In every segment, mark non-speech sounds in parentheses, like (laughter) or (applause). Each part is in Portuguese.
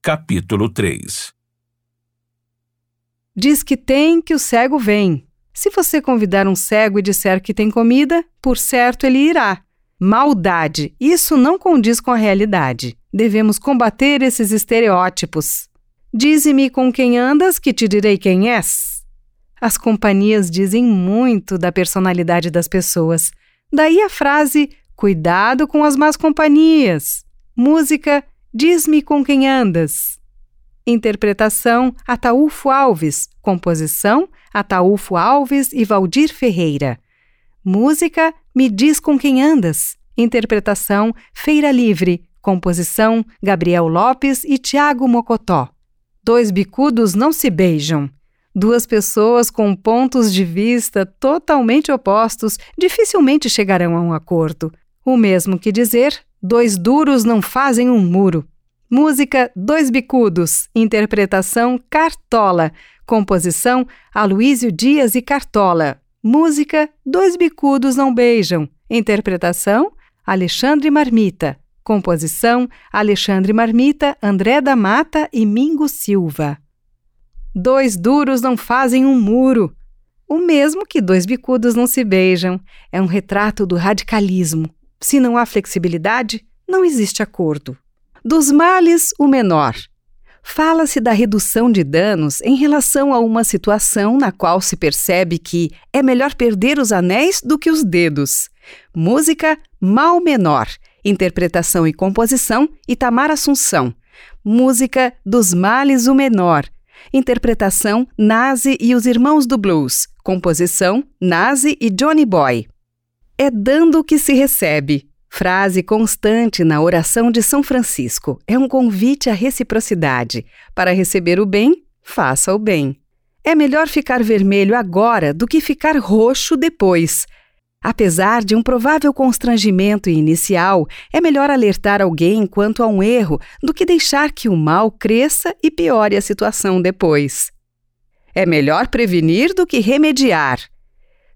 Capítulo 3 Diz que tem que o cego vem. Se você convidar um cego e disser que tem comida, por certo ele irá. Maldade, isso não condiz com a realidade. Devemos combater esses estereótipos. Dize-me com quem andas, que te direi quem és. As companhias dizem muito da personalidade das pessoas. Daí a frase: cuidado com as más companhias. Música: diz-me com quem andas. Interpretação: Ataúfo Alves. Composição: Ataúfo Alves e Valdir Ferreira. Música: Me diz com quem andas. Interpretação: Feira Livre. Composição: Gabriel Lopes e Tiago Mocotó. Dois bicudos não se beijam. Duas pessoas com pontos de vista totalmente opostos dificilmente chegarão a um acordo. O mesmo que dizer: dois duros não fazem um muro. Música Dois Bicudos, interpretação Cartola, composição Aloísio Dias e Cartola. Música Dois Bicudos Não Beijam, interpretação Alexandre Marmita. Composição Alexandre Marmita, André da Mata e Mingo Silva. Dois duros não fazem um muro. O mesmo que dois bicudos não se beijam. É um retrato do radicalismo. Se não há flexibilidade, não existe acordo. Dos males, o menor. Fala-se da redução de danos em relação a uma situação na qual se percebe que é melhor perder os anéis do que os dedos. Música Mal Menor. Interpretação e composição Itamar Assunção. Música Dos Males o Menor. Interpretação Nazi e os Irmãos do Blues. Composição Nazi e Johnny Boy. É dando que se recebe. Frase constante na oração de São Francisco. É um convite à reciprocidade. Para receber o bem, faça o bem. É melhor ficar vermelho agora do que ficar roxo depois. Apesar de um provável constrangimento inicial, é melhor alertar alguém quanto a um erro do que deixar que o mal cresça e piore a situação depois. É melhor prevenir do que remediar.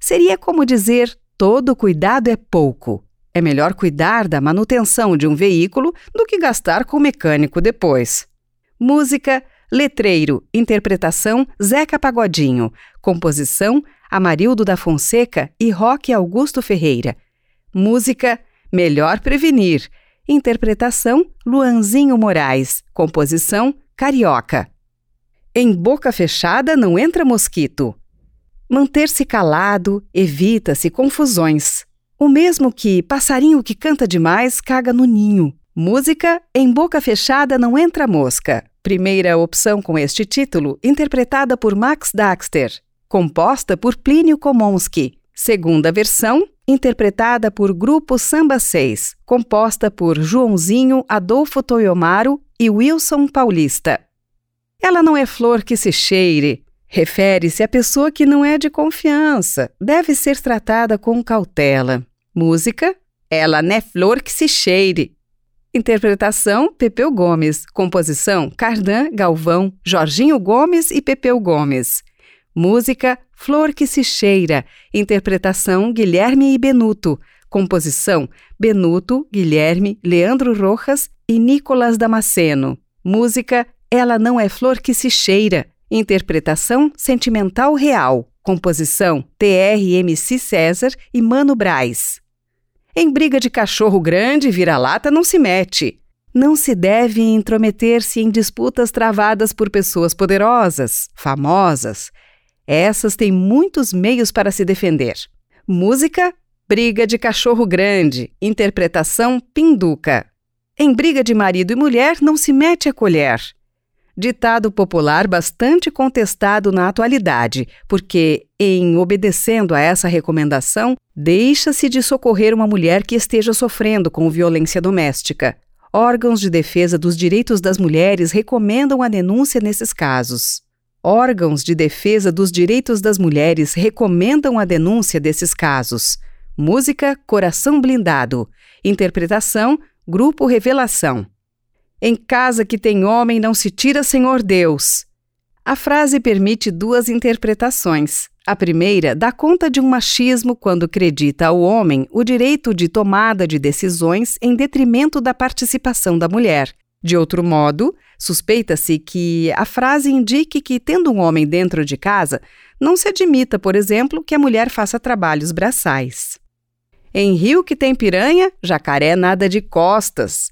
Seria como dizer: todo cuidado é pouco. É melhor cuidar da manutenção de um veículo do que gastar com o mecânico depois. Música, letreiro, interpretação Zeca Pagodinho, composição Amarildo da Fonseca e Roque Augusto Ferreira. Música Melhor Prevenir. Interpretação Luanzinho Moraes. Composição Carioca. Em boca fechada não entra mosquito. Manter-se calado evita-se confusões. O mesmo que passarinho que canta demais caga no ninho. Música Em boca fechada não entra mosca. Primeira opção com este título, interpretada por Max Daxter composta por Plínio Komonsky. Segunda versão, interpretada por Grupo Samba 6, composta por Joãozinho, Adolfo Toyomaro e Wilson Paulista. Ela não é flor que se cheire. Refere-se à pessoa que não é de confiança. Deve ser tratada com cautela. Música: Ela não é flor que se cheire. Interpretação: Pepeu Gomes. Composição: Cardan, Galvão, Jorginho Gomes e Pepeu Gomes. Música Flor que se cheira. Interpretação Guilherme e Benuto. Composição Benuto, Guilherme, Leandro Rojas e Nicolas Damasceno. Música Ela não é flor que se cheira. Interpretação Sentimental Real. Composição TRMC César e Mano Braz. Em briga de cachorro grande, vira-lata não se mete. Não se deve intrometer-se em disputas travadas por pessoas poderosas, famosas, essas têm muitos meios para se defender. Música, briga de cachorro grande, interpretação pinduca. Em briga de marido e mulher não se mete a colher. Ditado popular bastante contestado na atualidade, porque, em obedecendo a essa recomendação, deixa-se de socorrer uma mulher que esteja sofrendo com violência doméstica. Órgãos de defesa dos direitos das mulheres recomendam a denúncia nesses casos. Órgãos de defesa dos direitos das mulheres recomendam a denúncia desses casos. Música Coração Blindado. Interpretação Grupo Revelação. Em casa que tem homem não se tira Senhor Deus. A frase permite duas interpretações. A primeira dá conta de um machismo quando acredita ao homem o direito de tomada de decisões em detrimento da participação da mulher. De outro modo, suspeita-se que a frase indique que, tendo um homem dentro de casa, não se admita, por exemplo, que a mulher faça trabalhos braçais. Em rio que tem piranha, jacaré nada de costas.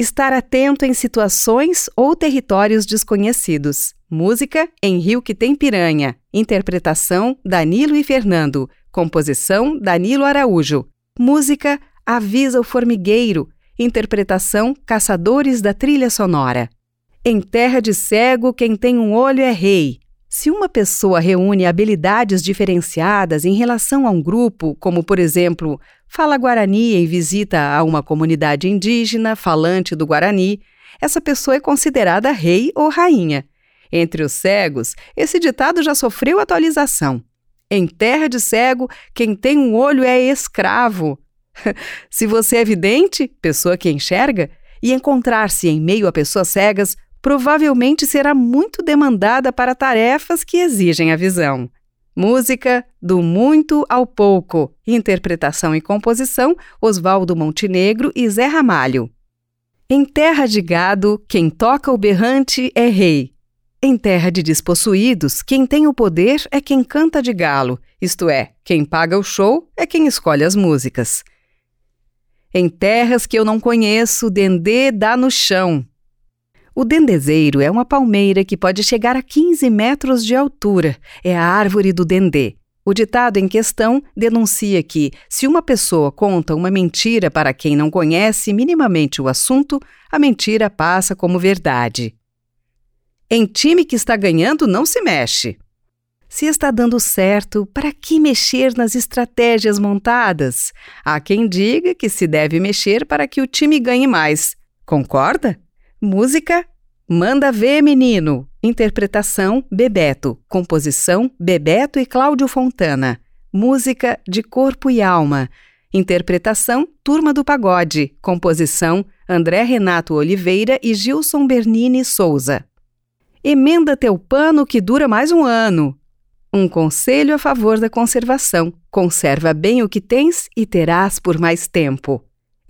Estar atento em situações ou territórios desconhecidos. Música em Rio que tem piranha. Interpretação Danilo e Fernando. Composição Danilo Araújo. Música Avisa o Formigueiro. Interpretação Caçadores da Trilha Sonora. Em terra de cego, quem tem um olho é rei. Se uma pessoa reúne habilidades diferenciadas em relação a um grupo, como por exemplo, fala Guarani em visita a uma comunidade indígena falante do Guarani, essa pessoa é considerada rei ou rainha. Entre os cegos, esse ditado já sofreu atualização. Em terra de cego, quem tem um olho é escravo. (laughs) Se você é vidente, pessoa que enxerga, e encontrar-se em meio a pessoas cegas, provavelmente será muito demandada para tarefas que exigem a visão. Música do muito ao pouco. Interpretação e composição Oswaldo Montenegro e Zé Ramalho. Em terra de gado, quem toca o berrante é rei. Em terra de despossuídos, quem tem o poder é quem canta de galo, isto é, quem paga o show é quem escolhe as músicas. Em terras que eu não conheço, dendê dá no chão. O dendezeiro é uma palmeira que pode chegar a 15 metros de altura. É a árvore do dendê. O ditado em questão denuncia que, se uma pessoa conta uma mentira para quem não conhece minimamente o assunto, a mentira passa como verdade. Em time que está ganhando, não se mexe. Se está dando certo, para que mexer nas estratégias montadas? Há quem diga que se deve mexer para que o time ganhe mais. Concorda? Música Manda Ver Menino. Interpretação Bebeto. Composição Bebeto e Cláudio Fontana. Música de corpo e alma. Interpretação Turma do Pagode. Composição André Renato Oliveira e Gilson Bernini Souza. Emenda teu pano que dura mais um ano. Um conselho a favor da conservação. Conserva bem o que tens e terás por mais tempo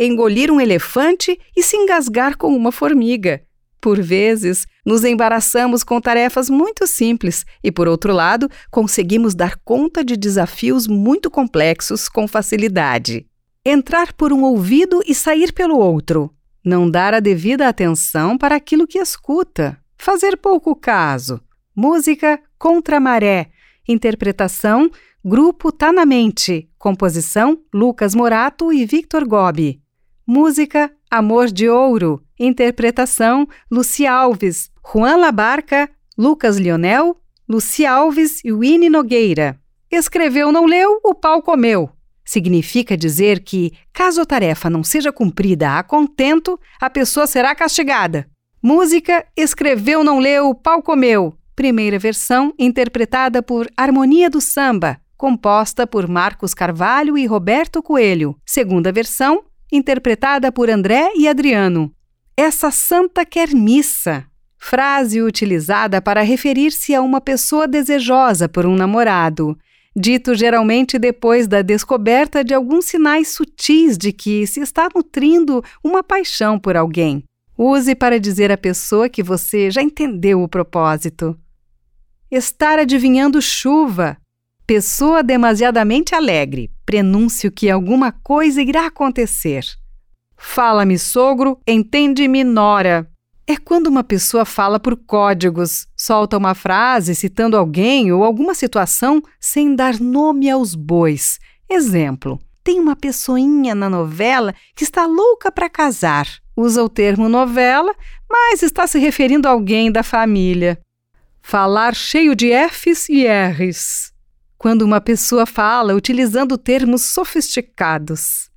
engolir um elefante e se engasgar com uma formiga. Por vezes, nos embaraçamos com tarefas muito simples e, por outro lado, conseguimos dar conta de desafios muito complexos com facilidade. Entrar por um ouvido e sair pelo outro. Não dar a devida atenção para aquilo que escuta. Fazer pouco caso. Música contra maré. Interpretação: Grupo Tá na Mente. Composição: Lucas Morato e Victor Gobi. Música Amor de Ouro. Interpretação Luci Alves, Juan Labarca, Lucas Lionel, Luci Alves e Winnie Nogueira. Escreveu não leu, o pau comeu. Significa dizer que, caso a tarefa não seja cumprida a contento, a pessoa será castigada. Música Escreveu não leu, o pau comeu. Primeira versão interpretada por Harmonia do Samba, composta por Marcos Carvalho e Roberto Coelho. Segunda versão interpretada por André e Adriano. Essa santa quer missa. Frase utilizada para referir-se a uma pessoa desejosa por um namorado, dito geralmente depois da descoberta de alguns sinais sutis de que se está nutrindo uma paixão por alguém. Use para dizer à pessoa que você já entendeu o propósito. Estar adivinhando chuva. Pessoa demasiadamente alegre, prenúncio que alguma coisa irá acontecer. Fala-me, sogro, entende-me, nora. É quando uma pessoa fala por códigos, solta uma frase citando alguém ou alguma situação sem dar nome aos bois. Exemplo: tem uma pessoinha na novela que está louca para casar. Usa o termo novela, mas está se referindo a alguém da família. Falar cheio de Fs e Rs quando uma pessoa fala utilizando termos sofisticados.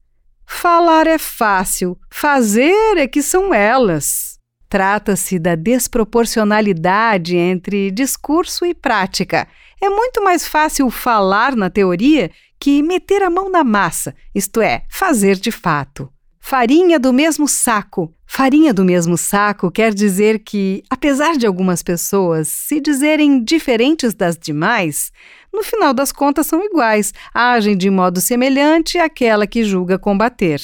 Falar é fácil, fazer é que são elas. Trata-se da desproporcionalidade entre discurso e prática. É muito mais fácil falar na teoria que meter a mão na massa, isto é, fazer de fato. Farinha do mesmo saco. Farinha do mesmo saco quer dizer que, apesar de algumas pessoas se dizerem diferentes das demais, no final das contas são iguais, agem de modo semelhante àquela que julga combater.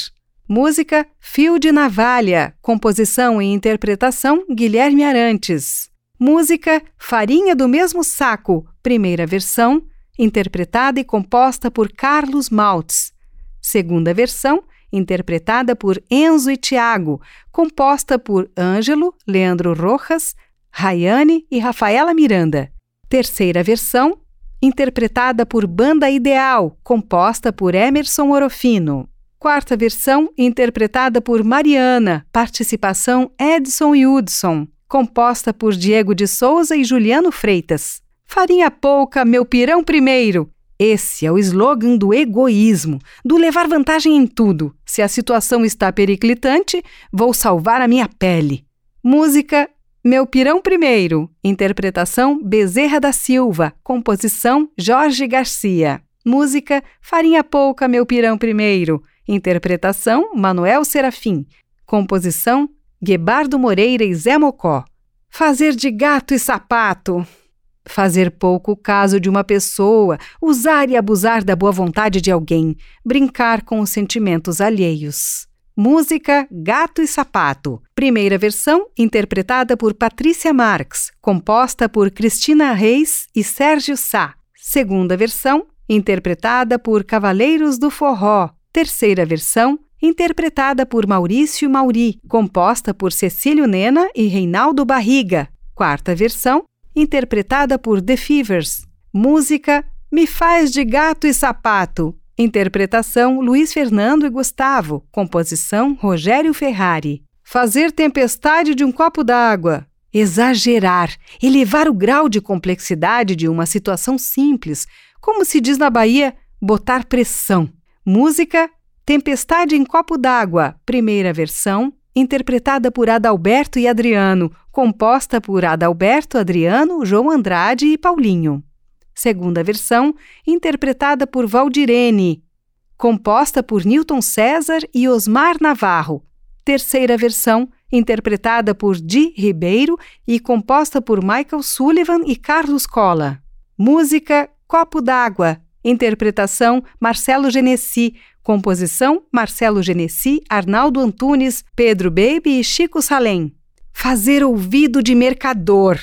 Música Fio de Navalha, composição e interpretação Guilherme Arantes. Música Farinha do Mesmo Saco, primeira versão, interpretada e composta por Carlos Maltz. Segunda versão, interpretada por Enzo e Tiago, composta por Ângelo, Leandro Rojas, Rayane e Rafaela Miranda. Terceira versão, interpretada por Banda Ideal, composta por Emerson Orofino. Quarta versão, interpretada por Mariana, participação Edson e Hudson, composta por Diego de Souza e Juliano Freitas. Farinha pouca, meu pirão primeiro. Esse é o slogan do egoísmo, do levar vantagem em tudo. Se a situação está periclitante, vou salvar a minha pele. Música Meu Pirão Primeiro, interpretação Bezerra da Silva, composição Jorge Garcia. Música Farinha Pouca, Meu Pirão Primeiro, Interpretação: Manuel Serafim. Composição: Guebardo Moreira e Zé Mocó. Fazer de gato e sapato. Fazer pouco caso de uma pessoa, usar e abusar da boa vontade de alguém, brincar com os sentimentos alheios. Música Gato e Sapato. Primeira versão interpretada por Patrícia Marx, composta por Cristina Reis e Sérgio Sá. Segunda versão interpretada por Cavaleiros do Forró, terceira versão, interpretada por Maurício Mauri, composta por Cecílio Nena e Reinaldo Barriga. Quarta versão, interpretada por The Fevers. Música Me Faz de Gato e Sapato. Interpretação Luiz Fernando e Gustavo. Composição Rogério Ferrari. Fazer tempestade de um copo d'água. Exagerar, elevar o grau de complexidade de uma situação simples, como se diz na Bahia, botar pressão. Música Tempestade em Copo d'Água, primeira versão, interpretada por Adalberto e Adriano, composta por Adalberto, Adriano, João Andrade e Paulinho. Segunda versão, interpretada por Valdirene, composta por Newton César e Osmar Navarro. Terceira versão, interpretada por Di Ribeiro e composta por Michael Sullivan e Carlos Cola. Música Copo d'Água, Interpretação: Marcelo Genesi. Composição: Marcelo Genesi, Arnaldo Antunes, Pedro Baby e Chico Salem. Fazer ouvido de mercador.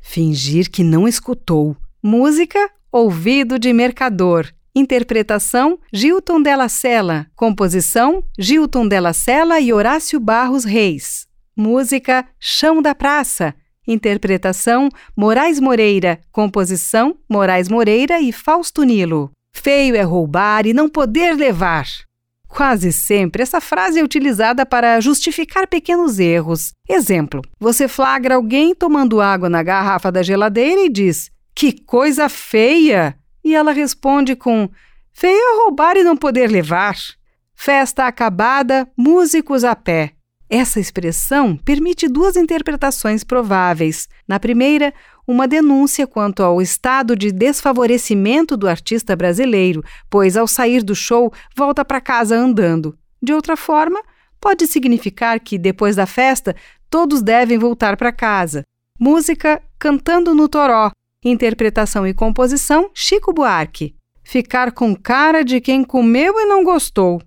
Fingir que não escutou. Música: Ouvido de mercador. Interpretação: Gilton Della Sella. Composição: Gilton Della Sella e Horácio Barros Reis. Música: Chão da Praça. Interpretação: Moraes Moreira. Composição: Moraes Moreira e Fausto Nilo. Feio é roubar e não poder levar. Quase sempre essa frase é utilizada para justificar pequenos erros. Exemplo: você flagra alguém tomando água na garrafa da geladeira e diz: Que coisa feia! E ela responde com: Feio é roubar e não poder levar. Festa acabada, músicos a pé. Essa expressão permite duas interpretações prováveis. Na primeira, uma denúncia quanto ao estado de desfavorecimento do artista brasileiro, pois ao sair do show volta para casa andando. De outra forma, pode significar que depois da festa todos devem voltar para casa. Música Cantando no Toró, interpretação e composição Chico Buarque. Ficar com cara de quem comeu e não gostou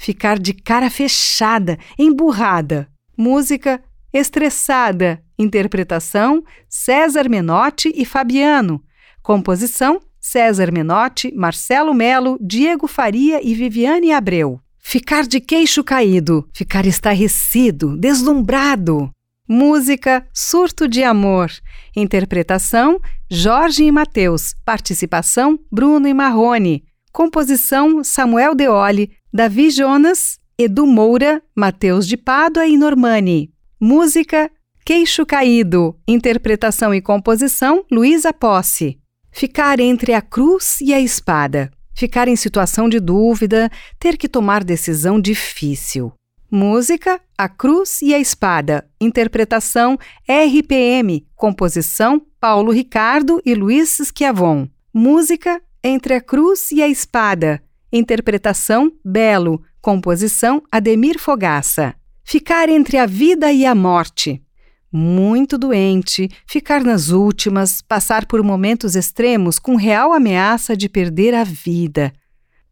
ficar de cara fechada, emburrada. Música Estressada, interpretação César Menotti e Fabiano. Composição César Menotti, Marcelo Melo, Diego Faria e Viviane Abreu. Ficar de queixo caído, ficar estarrecido, deslumbrado. Música Surto de Amor. Interpretação Jorge e Mateus. Participação Bruno e Marrone. Composição Samuel Deoli, Davi Jonas, Edu Moura, Matheus de Pádua e Normani. Música Queixo Caído. Interpretação e composição Luísa Posse. Ficar entre a cruz e a espada. Ficar em situação de dúvida, ter que tomar decisão difícil. Música A Cruz e a Espada. Interpretação RPM. Composição Paulo Ricardo e Luiz Schiavon. Música Entre a Cruz e a Espada. Interpretação: Belo. Composição: Ademir Fogaça. Ficar entre a vida e a morte. Muito doente, ficar nas últimas, passar por momentos extremos com real ameaça de perder a vida.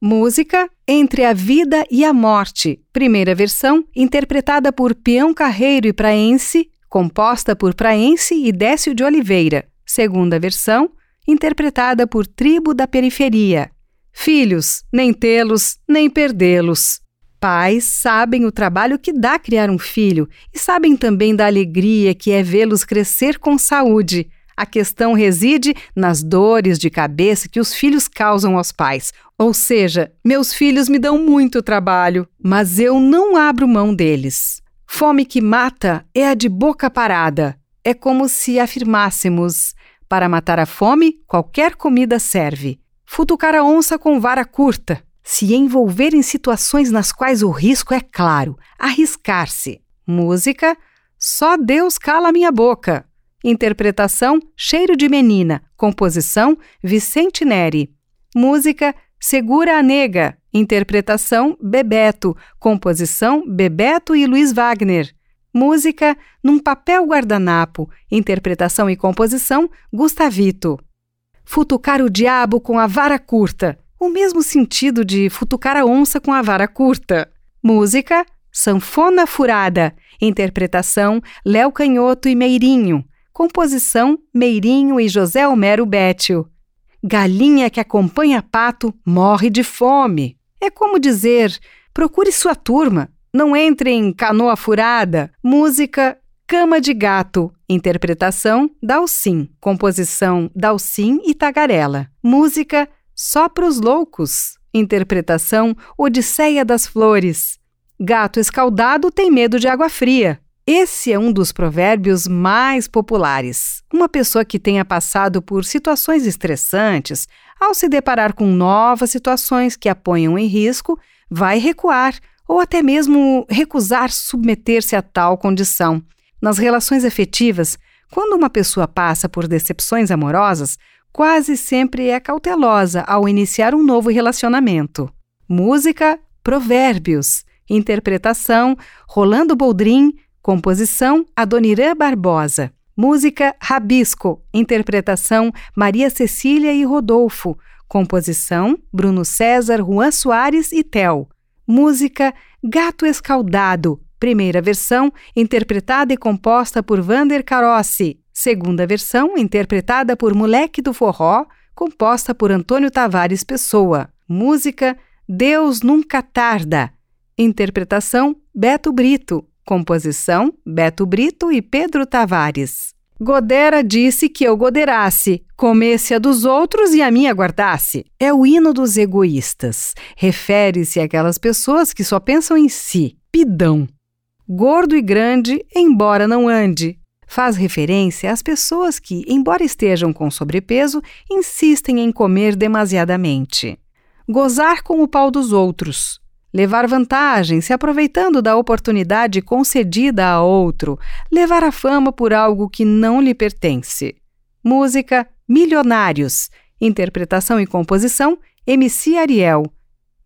Música Entre a Vida e a Morte, primeira versão, interpretada por Peão Carreiro e Praense, composta por Praense e Décio de Oliveira. Segunda versão, interpretada por Tribo da Periferia. Filhos, nem tê-los, nem perdê-los. Pais sabem o trabalho que dá criar um filho e sabem também da alegria que é vê-los crescer com saúde. A questão reside nas dores de cabeça que os filhos causam aos pais. Ou seja, meus filhos me dão muito trabalho, mas eu não abro mão deles. Fome que mata é a de boca parada. É como se afirmássemos: para matar a fome, qualquer comida serve. Futucar a onça com vara curta. Se envolver em situações nas quais o risco é claro. Arriscar-se. Música: Só Deus cala minha boca. Interpretação: Cheiro de Menina. Composição: Vicente Neri. Música: Segura a Nega. Interpretação: Bebeto. Composição: Bebeto e Luiz Wagner. Música: Num papel guardanapo. Interpretação e composição: Gustavito. Futucar o diabo com a vara curta. O mesmo sentido de futucar a onça com a vara curta. Música: Sanfona Furada. Interpretação: Léo Canhoto e Meirinho. Composição: Meirinho e José Homero Bétio. Galinha que acompanha pato morre de fome. É como dizer: procure sua turma, não entre em canoa furada. Música Cama de Gato. Interpretação: Dalcin. Composição: Dalcin e Tagarela. Música Só pros Loucos. Interpretação: Odisseia das Flores. Gato escaldado tem medo de água fria. Esse é um dos provérbios mais populares. Uma pessoa que tenha passado por situações estressantes, ao se deparar com novas situações que a ponham em risco, vai recuar ou até mesmo recusar submeter-se a tal condição. Nas relações afetivas, quando uma pessoa passa por decepções amorosas, quase sempre é cautelosa ao iniciar um novo relacionamento. Música, provérbios, interpretação, Rolando Boldrin, Composição: Adoniran Barbosa. Música: Rabisco. Interpretação: Maria Cecília e Rodolfo. Composição: Bruno César, Juan Soares e Tel. Música: Gato Escaldado. Primeira versão, interpretada e composta por Vander Carossi. Segunda versão, interpretada por Moleque do Forró, composta por Antônio Tavares Pessoa. Música: Deus Nunca Tarda. Interpretação: Beto Brito. Composição: Beto Brito e Pedro Tavares. Godera disse que eu goderasse, comesse a dos outros e a minha guardasse. É o hino dos egoístas. Refere-se àquelas pessoas que só pensam em si. Pidão. Gordo e grande, embora não ande. Faz referência às pessoas que, embora estejam com sobrepeso, insistem em comer demasiadamente. Gozar com o pau dos outros levar vantagem se aproveitando da oportunidade concedida a outro, levar a fama por algo que não lhe pertence. Música Milionários, interpretação e composição MC Ariel.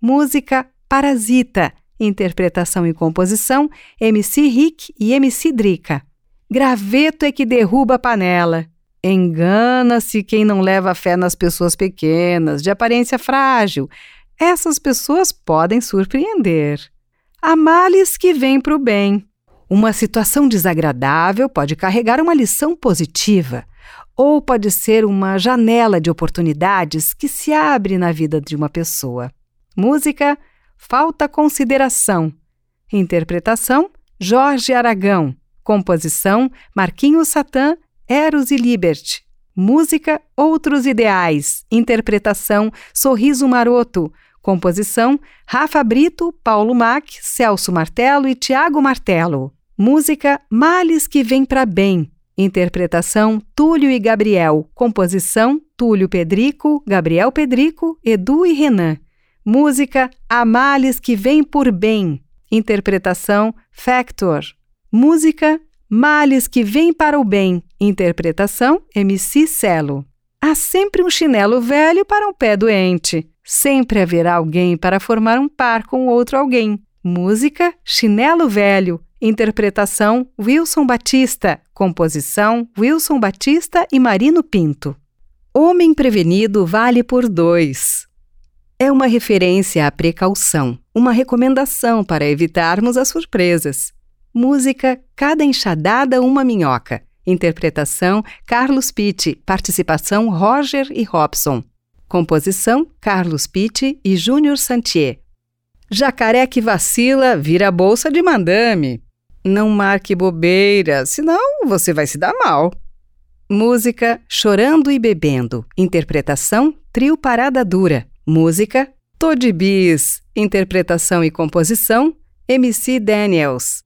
Música Parasita, interpretação e composição MC Rick e MC Drica. Graveto é que derruba a panela. Engana-se quem não leva fé nas pessoas pequenas, de aparência frágil, essas pessoas podem surpreender. Há males que vêm para o bem. Uma situação desagradável pode carregar uma lição positiva, ou pode ser uma janela de oportunidades que se abre na vida de uma pessoa. Música Falta Consideração. Interpretação Jorge Aragão. Composição Marquinhos Satã, Eros e Liberty. Música Outros Ideais. Interpretação Sorriso Maroto. Composição: Rafa Brito, Paulo Mac, Celso Martelo e Tiago Martelo. Música: Males que vem para bem. Interpretação: Túlio e Gabriel. Composição: Túlio Pedrico, Gabriel Pedrico, Edu e Renan. Música: Há males que vem por bem. Interpretação: Factor. Música: Males que vem para o bem. Interpretação: MC Celo. Há sempre um chinelo velho para um pé doente. Sempre haverá alguém para formar um par com outro alguém. Música Chinelo Velho. Interpretação Wilson Batista. Composição Wilson Batista e Marino Pinto. Homem prevenido vale por dois. é uma referência à precaução, uma recomendação para evitarmos as surpresas. Música Cada Enxadada Uma Minhoca. Interpretação Carlos Pitti. Participação Roger e Robson. Composição Carlos Pitti e Júnior Santier. Jacaré que vacila vira bolsa de mandame. Não marque bobeira, senão você vai se dar mal. Música Chorando e Bebendo. Interpretação Trio Parada Dura. Música Todibis. Interpretação e composição MC Daniels.